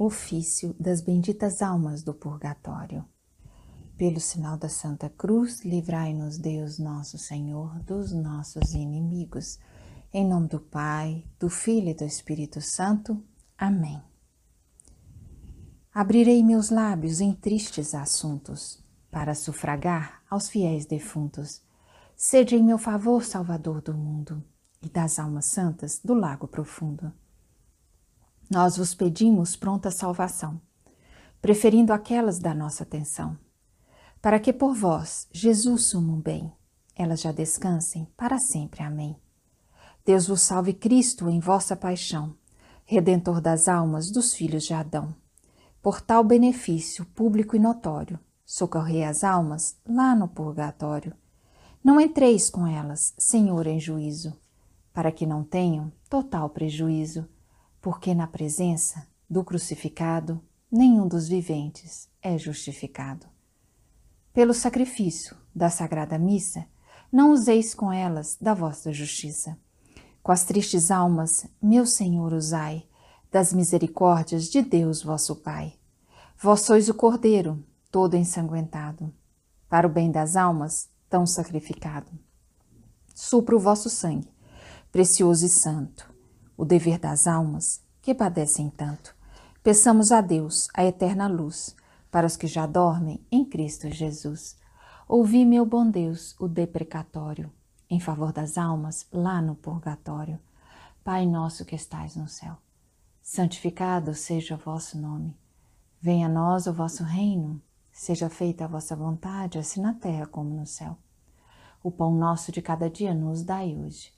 Ofício das benditas almas do purgatório. Pelo sinal da Santa Cruz, livrai-nos Deus nosso Senhor dos nossos inimigos. Em nome do Pai, do Filho e do Espírito Santo. Amém. Abrirei meus lábios em tristes assuntos, para sufragar aos fiéis defuntos. Sede em meu favor, Salvador do mundo, e das almas santas do lago profundo. Nós vos pedimos pronta salvação, preferindo aquelas da nossa atenção, para que por vós, Jesus sumo bem, elas já descansem para sempre. Amém. Deus vos salve Cristo em vossa paixão, Redentor das almas dos filhos de Adão. Por tal benefício público e notório, socorrei as almas lá no purgatório. Não entreis com elas, Senhor, em juízo, para que não tenham total prejuízo porque na presença do crucificado nenhum dos viventes é justificado. Pelo sacrifício da Sagrada Missa, não useis com elas da vossa justiça. Com as tristes almas, meu Senhor, usai das misericórdias de Deus vosso Pai. Vós sois o Cordeiro, todo ensanguentado, para o bem das almas, tão sacrificado. Supra o vosso sangue, precioso e santo, o dever das almas que padecem tanto. Peçamos a Deus a eterna luz para os que já dormem em Cristo Jesus. Ouvi, meu bom Deus, o deprecatório em favor das almas lá no purgatório. Pai nosso que estais no céu, santificado seja o vosso nome. Venha a nós o vosso reino, seja feita a vossa vontade, assim na terra como no céu. O pão nosso de cada dia nos dai hoje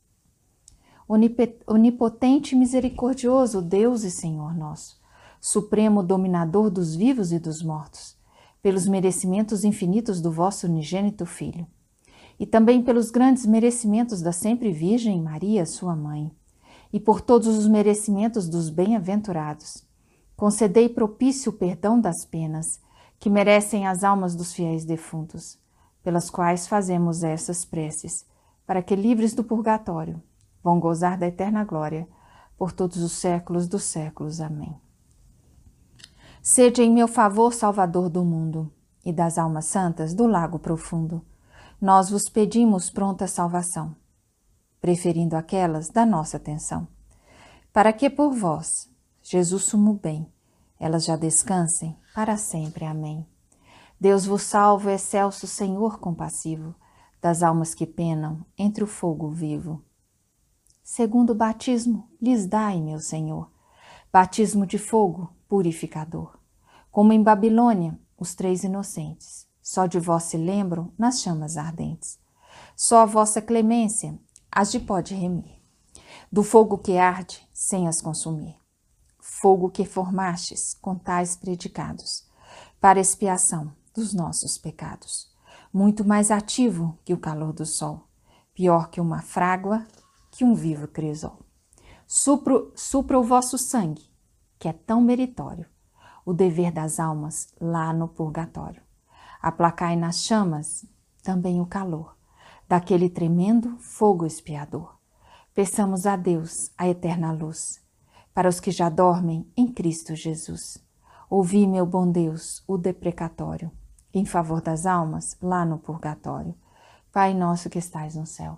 onipotente e misericordioso Deus e Senhor nosso, supremo dominador dos vivos e dos mortos, pelos merecimentos infinitos do vosso unigênito Filho, e também pelos grandes merecimentos da sempre Virgem Maria, sua mãe, e por todos os merecimentos dos bem-aventurados, concedei propício perdão das penas que merecem as almas dos fiéis defuntos, pelas quais fazemos essas preces, para que, livres do purgatório, vão gozar da eterna glória por todos os séculos dos séculos. Amém. Sede em meu favor, Salvador do mundo e das almas santas do lago profundo. Nós vos pedimos pronta salvação, preferindo aquelas da nossa atenção, para que por vós, Jesus sumo bem, elas já descansem para sempre. Amém. Deus vos salve, excelso Senhor compassivo, das almas que penam entre o fogo vivo segundo o batismo lhes dai, meu Senhor, batismo de fogo purificador. Como em Babilônia, os três inocentes, só de vós se lembram nas chamas ardentes. Só a vossa clemência as de pode remir, do fogo que arde sem as consumir. Fogo que formastes com tais predicados, para expiação dos nossos pecados. Muito mais ativo que o calor do sol, pior que uma frágua que um vivo crisol. Supro, supra o vosso sangue, que é tão meritório, o dever das almas lá no purgatório. Aplacai nas chamas também o calor daquele tremendo fogo expiador. Peçamos a Deus a eterna luz, para os que já dormem em Cristo Jesus. Ouvi, meu bom Deus, o deprecatório, em favor das almas lá no purgatório. Pai nosso que estais no céu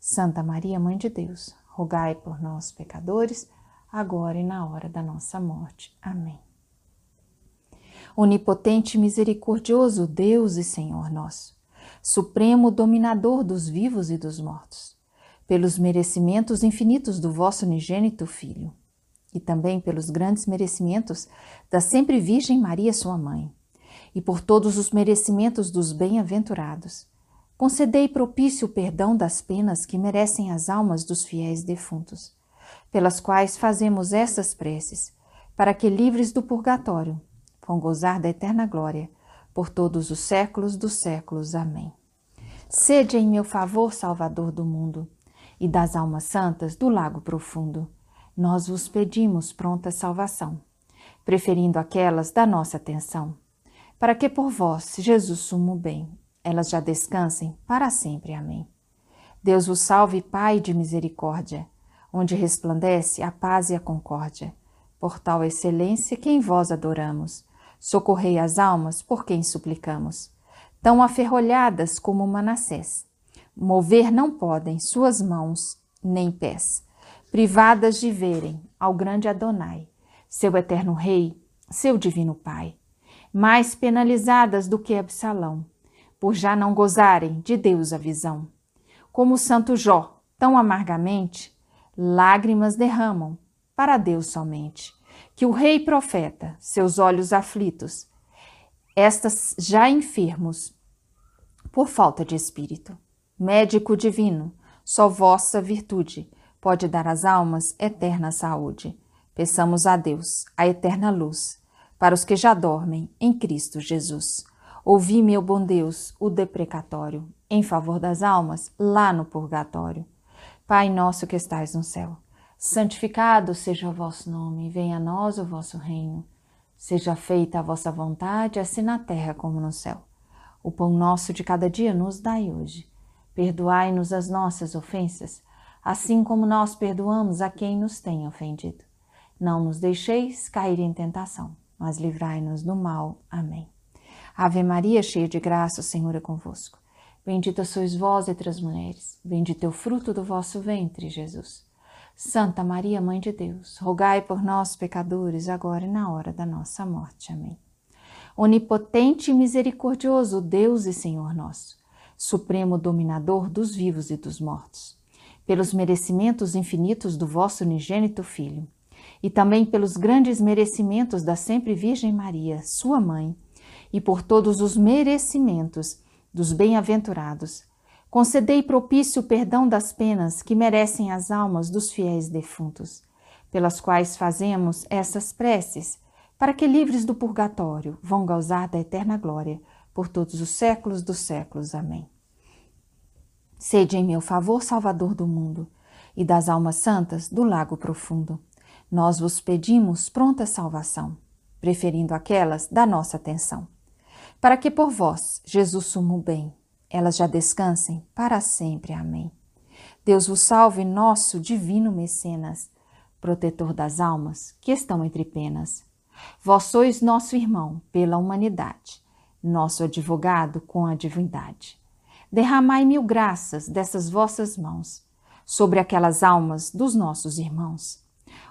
Santa Maria, Mãe de Deus, rogai por nós, pecadores, agora e na hora da nossa morte. Amém. Onipotente e misericordioso Deus e Senhor nosso, Supremo dominador dos vivos e dos mortos, pelos merecimentos infinitos do vosso unigênito Filho, e também pelos grandes merecimentos da sempre Virgem Maria, sua mãe, e por todos os merecimentos dos bem-aventurados, concedei propício perdão das penas que merecem as almas dos fiéis defuntos, pelas quais fazemos essas preces, para que, livres do purgatório, vão gozar da eterna glória, por todos os séculos dos séculos. Amém. Sede em meu favor, Salvador do mundo, e das almas santas do lago profundo, nós vos pedimos pronta salvação, preferindo aquelas da nossa atenção, para que por vós, Jesus sumo bem, elas já descansem para sempre. Amém. Deus vos salve, Pai de misericórdia, onde resplandece a paz e a concórdia. Por tal excelência que em vós adoramos, socorrei as almas por quem suplicamos. Tão aferrolhadas como Manassés, mover não podem suas mãos nem pés, privadas de verem ao grande Adonai, seu eterno Rei, seu divino Pai, mais penalizadas do que Absalão, por já não gozarem de Deus a visão. Como o santo Jó, tão amargamente, lágrimas derramam para Deus somente. Que o rei profeta, seus olhos aflitos, estas já enfermos, por falta de espírito. Médico divino, só vossa virtude pode dar às almas eterna saúde. Peçamos a Deus a eterna luz para os que já dormem em Cristo Jesus. Ouvi, meu bom Deus, o deprecatório em favor das almas lá no purgatório. Pai nosso que estais no céu, santificado seja o vosso nome, venha a nós o vosso reino. Seja feita a vossa vontade, assim na terra como no céu. O pão nosso de cada dia nos dai hoje. Perdoai-nos as nossas ofensas, assim como nós perdoamos a quem nos tem ofendido. Não nos deixeis cair em tentação, mas livrai-nos do mal. Amém. Ave Maria, cheia de graça, o Senhor é convosco. Bendita sois vós entre as mulheres, bendito é o fruto do vosso ventre, Jesus. Santa Maria, Mãe de Deus, rogai por nós, pecadores, agora e na hora da nossa morte. Amém. Onipotente e misericordioso Deus e Senhor nosso, Supremo dominador dos vivos e dos mortos, pelos merecimentos infinitos do vosso unigênito Filho, e também pelos grandes merecimentos da sempre Virgem Maria, sua mãe, e por todos os merecimentos dos bem-aventurados, concedei propício perdão das penas que merecem as almas dos fiéis defuntos, pelas quais fazemos essas preces, para que, livres do purgatório, vão gozar da eterna glória por todos os séculos dos séculos. Amém. Sede em meu favor, Salvador do mundo, e das almas santas do lago profundo. Nós vos pedimos pronta salvação, preferindo aquelas da nossa atenção, para que por vós, Jesus sumo bem, elas já descansem para sempre. Amém. Deus vos salve, nosso divino mecenas, protetor das almas que estão entre penas. Vós sois nosso irmão pela humanidade, nosso advogado com a divindade derramai mil graças dessas vossas mãos sobre aquelas almas dos nossos irmãos.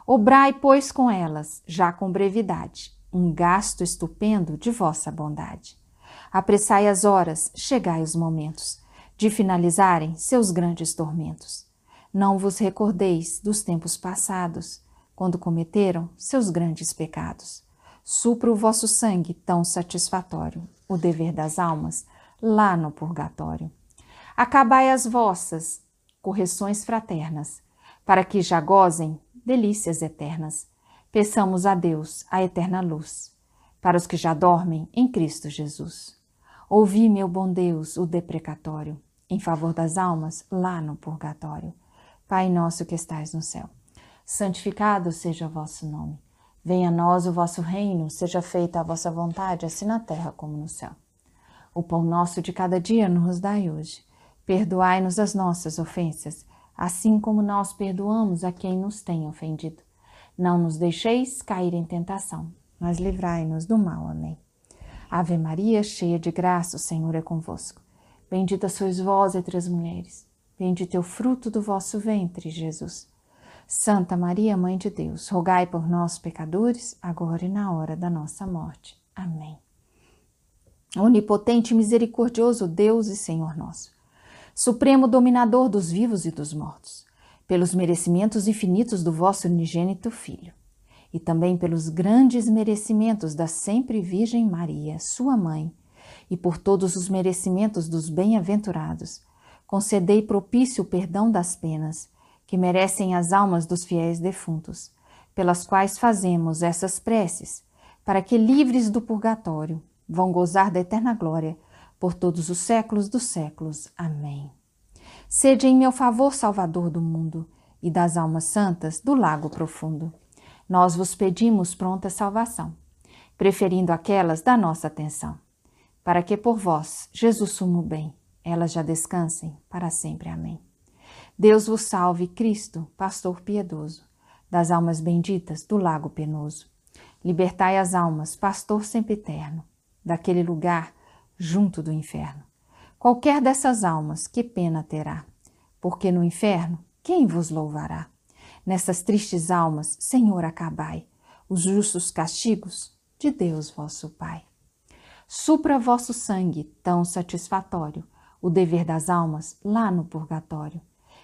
Obrai, pois, com elas, já com brevidade, um gasto estupendo de vossa bondade. Apressai as horas, chegai os momentos de finalizarem seus grandes tormentos. Não vos recordeis dos tempos passados, quando cometeram seus grandes pecados. Supra o vosso sangue tão satisfatório, o dever das almas, lá no purgatório. Acabai as vossas correções fraternas, para que já gozem delícias eternas. Peçamos a Deus a eterna luz, para os que já dormem em Cristo Jesus. Ouvi, meu bom Deus, o deprecatório, em favor das almas lá no purgatório. Pai nosso que estais no céu, santificado seja o vosso nome. Venha a nós o vosso reino, seja feita a vossa vontade, assim na terra como no céu. O pão nosso de cada dia nos dai hoje. Perdoai-nos as nossas ofensas, assim como nós perdoamos a quem nos tem ofendido. Não nos deixeis cair em tentação, mas livrai-nos do mal. Amém. Ave Maria, cheia de graça, o Senhor é convosco. Bendita sois vós entre as mulheres. Bendito é o fruto do vosso ventre, Jesus. Santa Maria, Mãe de Deus, rogai por nós, pecadores, agora e na hora da nossa morte. Amém. Onipotente e misericordioso Deus e Senhor nosso, Supremo dominador dos vivos e dos mortos, pelos merecimentos infinitos do vosso unigênito Filho, e também pelos grandes merecimentos da sempre Virgem Maria, sua mãe, e por todos os merecimentos dos bem-aventurados, concedei propício o perdão das penas que merecem as almas dos fiéis defuntos, pelas quais fazemos essas preces, para que, livres do purgatório, vão gozar da eterna glória por todos os séculos dos séculos. Amém. Sede em meu favor, Salvador do mundo e das almas santas do lago profundo. Nós vos pedimos pronta salvação, preferindo aquelas da nossa atenção para que por vós, Jesus sumo bem, elas já descansem para sempre. Amém. Deus vos salve, Cristo, pastor piedoso, das almas benditas do lago penoso. Libertai as almas, pastor sempiterno, daquele lugar junto do inferno. Qualquer dessas almas, que pena terá, porque no inferno quem vos louvará? Nessas tristes almas, Senhor, acabai os justos castigos de Deus vosso Pai. Supra vosso sangue, tão satisfatório, o dever das almas lá no purgatório.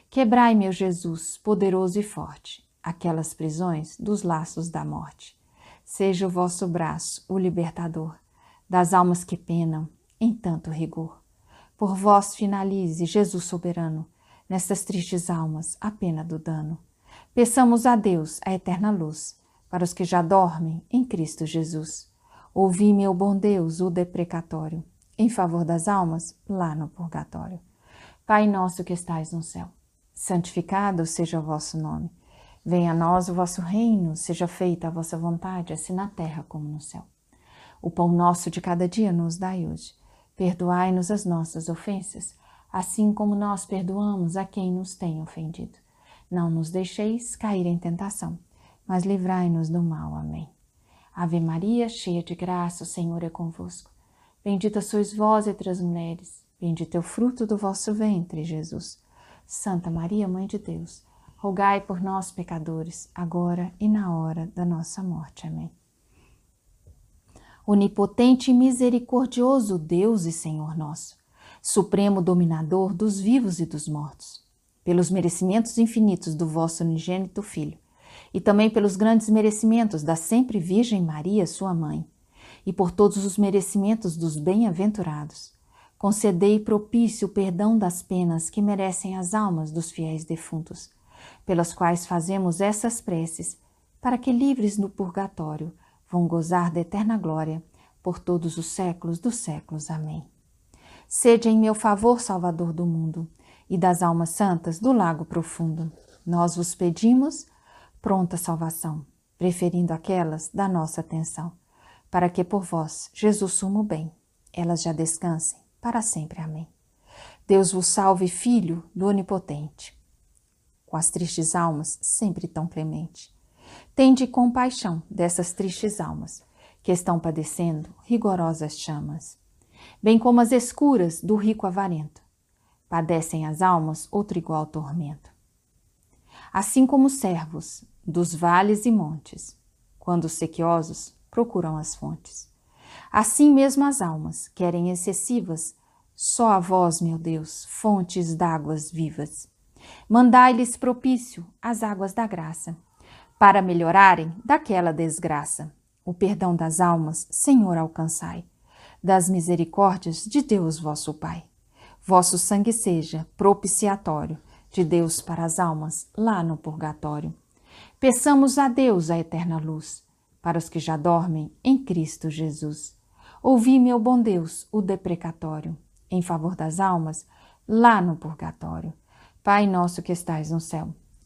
Quebrai, meu Jesus, poderoso e forte, aquelas prisões dos laços da morte. Seja o vosso braço o libertador das almas que penam em tanto rigor. Por vós finalize, Jesus soberano, nestas tristes almas a pena do dano. Peçamos a Deus a eterna luz para os que já dormem em Cristo Jesus. Ouvi, meu bom Deus, o deprecatório, em favor das almas lá no purgatório. Pai nosso que estais no céu, santificado seja o vosso nome. Venha a nós o vosso reino, seja feita a vossa vontade, assim na terra como no céu. O pão nosso de cada dia nos dai hoje. Perdoai-nos as nossas ofensas, assim como nós perdoamos a quem nos tem ofendido. Não nos deixeis cair em tentação, mas livrai-nos do mal. Amém. Ave Maria, cheia de graça, o Senhor é convosco. Bendita sois vós entre as mulheres, bendito é o fruto do vosso ventre, Jesus. Santa Maria, Mãe de Deus, rogai por nós, pecadores, agora e na hora da nossa morte. Amém. Onipotente e misericordioso Deus e Senhor nosso, Supremo dominador dos vivos e dos mortos, pelos merecimentos infinitos do vosso unigênito Filho, e também pelos grandes merecimentos da sempre Virgem Maria, sua mãe, e por todos os merecimentos dos bem-aventurados. Concedei propício o perdão das penas que merecem as almas dos fiéis defuntos, pelas quais fazemos essas preces, para que, livres no purgatório, vão gozar da eterna glória por todos os séculos dos séculos. Amém. Sede em meu favor, Salvador do mundo, e das almas santas do lago profundo. Nós vos pedimos pronta salvação, preferindo aquelas da nossa atenção, para que por vós, Jesus sumo bem, elas já descansem para sempre. Amém. Deus vos salve, Filho do Onipotente. Com as tristes almas, sempre tão clemente. Tende compaixão dessas tristes almas, que estão padecendo rigorosas chamas, bem como as escuras do rico avarento. Padecem as almas outro igual tormento. Assim como os servos dos vales e montes, quando os sequiosos procuram as fontes. Assim mesmo as almas querem excessivas, só a vós, meu Deus, fontes d'águas vivas. Mandai-lhes propício as águas da graça, para melhorarem daquela desgraça. O perdão das almas, Senhor, alcançai, das misericórdias de Deus vosso Pai. Vosso sangue seja propiciatório de Deus para as almas lá no purgatório. Peçamos a Deus a eterna luz, para os que já dormem em Cristo Jesus. Ouvi, meu bom Deus, o deprecatório, em favor das almas, lá no purgatório. Pai nosso que estais no céu,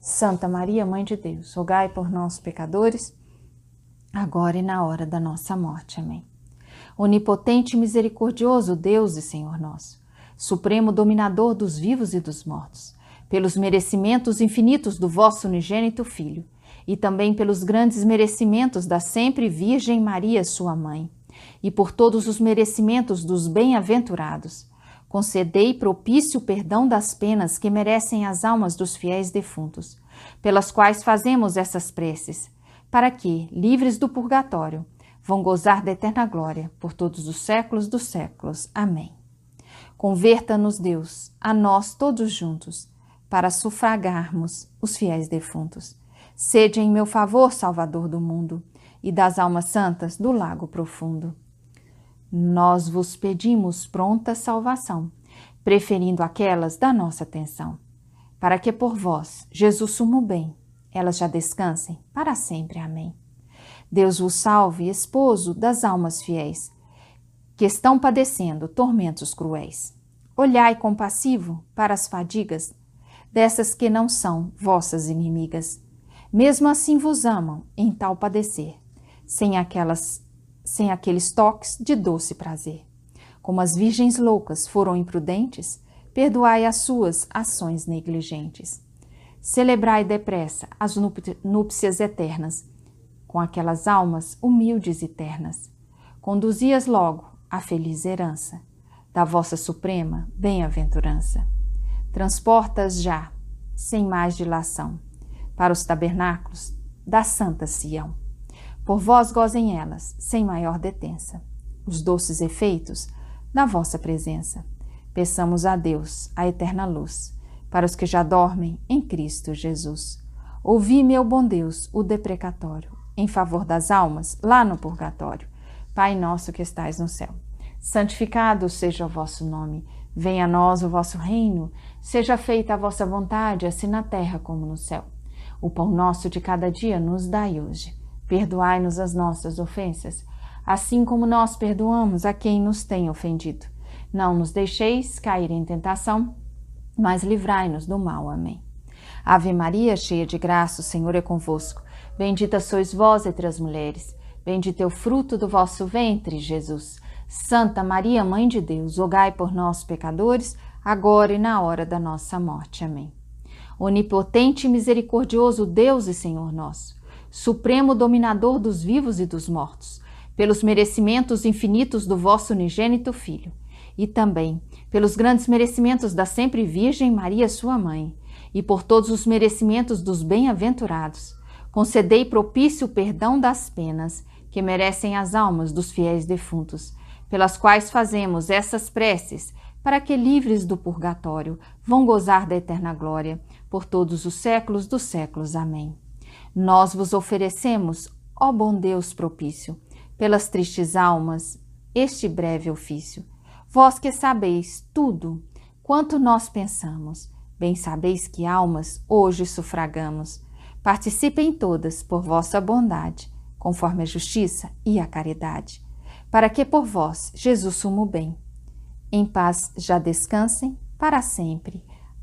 Santa Maria, Mãe de Deus, rogai por nós, pecadores, agora e na hora da nossa morte. Amém. Onipotente e misericordioso Deus e Senhor nosso, Supremo dominador dos vivos e dos mortos, pelos merecimentos infinitos do vosso unigênito Filho, e também pelos grandes merecimentos da sempre Virgem Maria, sua mãe, e por todos os merecimentos dos bem-aventurados, concedei propício perdão das penas que merecem as almas dos fiéis defuntos, pelas quais fazemos essas preces, para que, livres do purgatório, vão gozar da eterna glória por todos os séculos dos séculos. Amém. Converta-nos, Deus, a nós todos juntos, para sufragarmos os fiéis defuntos. Sede em meu favor, Salvador do mundo, e das almas santas do lago profundo. Nós vos pedimos pronta salvação, preferindo aquelas da nossa atenção, para que por vós, Jesus sumo bem, elas já descansem para sempre. Amém. Deus vos salve, esposo das almas fiéis, que estão padecendo tormentos cruéis. Olhai compassivo para as fadigas dessas que não são vossas inimigas. Mesmo assim vos amam em tal padecer, sem aquelas sem aqueles toques de doce prazer. Como as virgens loucas foram imprudentes, perdoai as suas ações negligentes. Celebrai depressa as núpcias eternas, com aquelas almas humildes e ternas. Conduzi-as logo à feliz herança da vossa suprema bem-aventurança. Transportas já, sem mais dilação, para os tabernáculos da Santa Sião. Por vós gozem elas, sem maior detença, os doces efeitos da vossa presença. Peçamos a Deus a eterna luz, para os que já dormem em Cristo Jesus. Ouvi, meu bom Deus, o deprecatório, em favor das almas, lá no purgatório. Pai nosso que estais no céu, santificado seja o vosso nome. Venha a nós o vosso reino, seja feita a vossa vontade, assim na terra como no céu. O pão nosso de cada dia nos dai hoje. Perdoai-nos as nossas ofensas, assim como nós perdoamos a quem nos tem ofendido. Não nos deixeis cair em tentação, mas livrai-nos do mal. Amém. Ave Maria, cheia de graça, o Senhor é convosco. Bendita sois vós entre as mulheres. Bendito é o fruto do vosso ventre, Jesus. Santa Maria, Mãe de Deus, rogai por nós, pecadores, agora e na hora da nossa morte. Amém. Onipotente e misericordioso Deus e Senhor nosso, Supremo dominador dos vivos e dos mortos, pelos merecimentos infinitos do vosso unigênito Filho, e também pelos grandes merecimentos da sempre Virgem Maria, sua mãe, e por todos os merecimentos dos bem-aventurados, concedei propício perdão das penas que merecem as almas dos fiéis defuntos, pelas quais fazemos essas preces para que, livres do purgatório, vão gozar da eterna glória por todos os séculos dos séculos. Amém. Nós vos oferecemos, ó bom Deus propício, pelas tristes almas, este breve ofício. Vós que sabeis tudo quanto nós pensamos, bem sabeis que almas hoje sufragamos. Participem todas por vossa bondade, conforme a justiça e a caridade, para que por vós, Jesus sumo bem, em paz já descansem para sempre.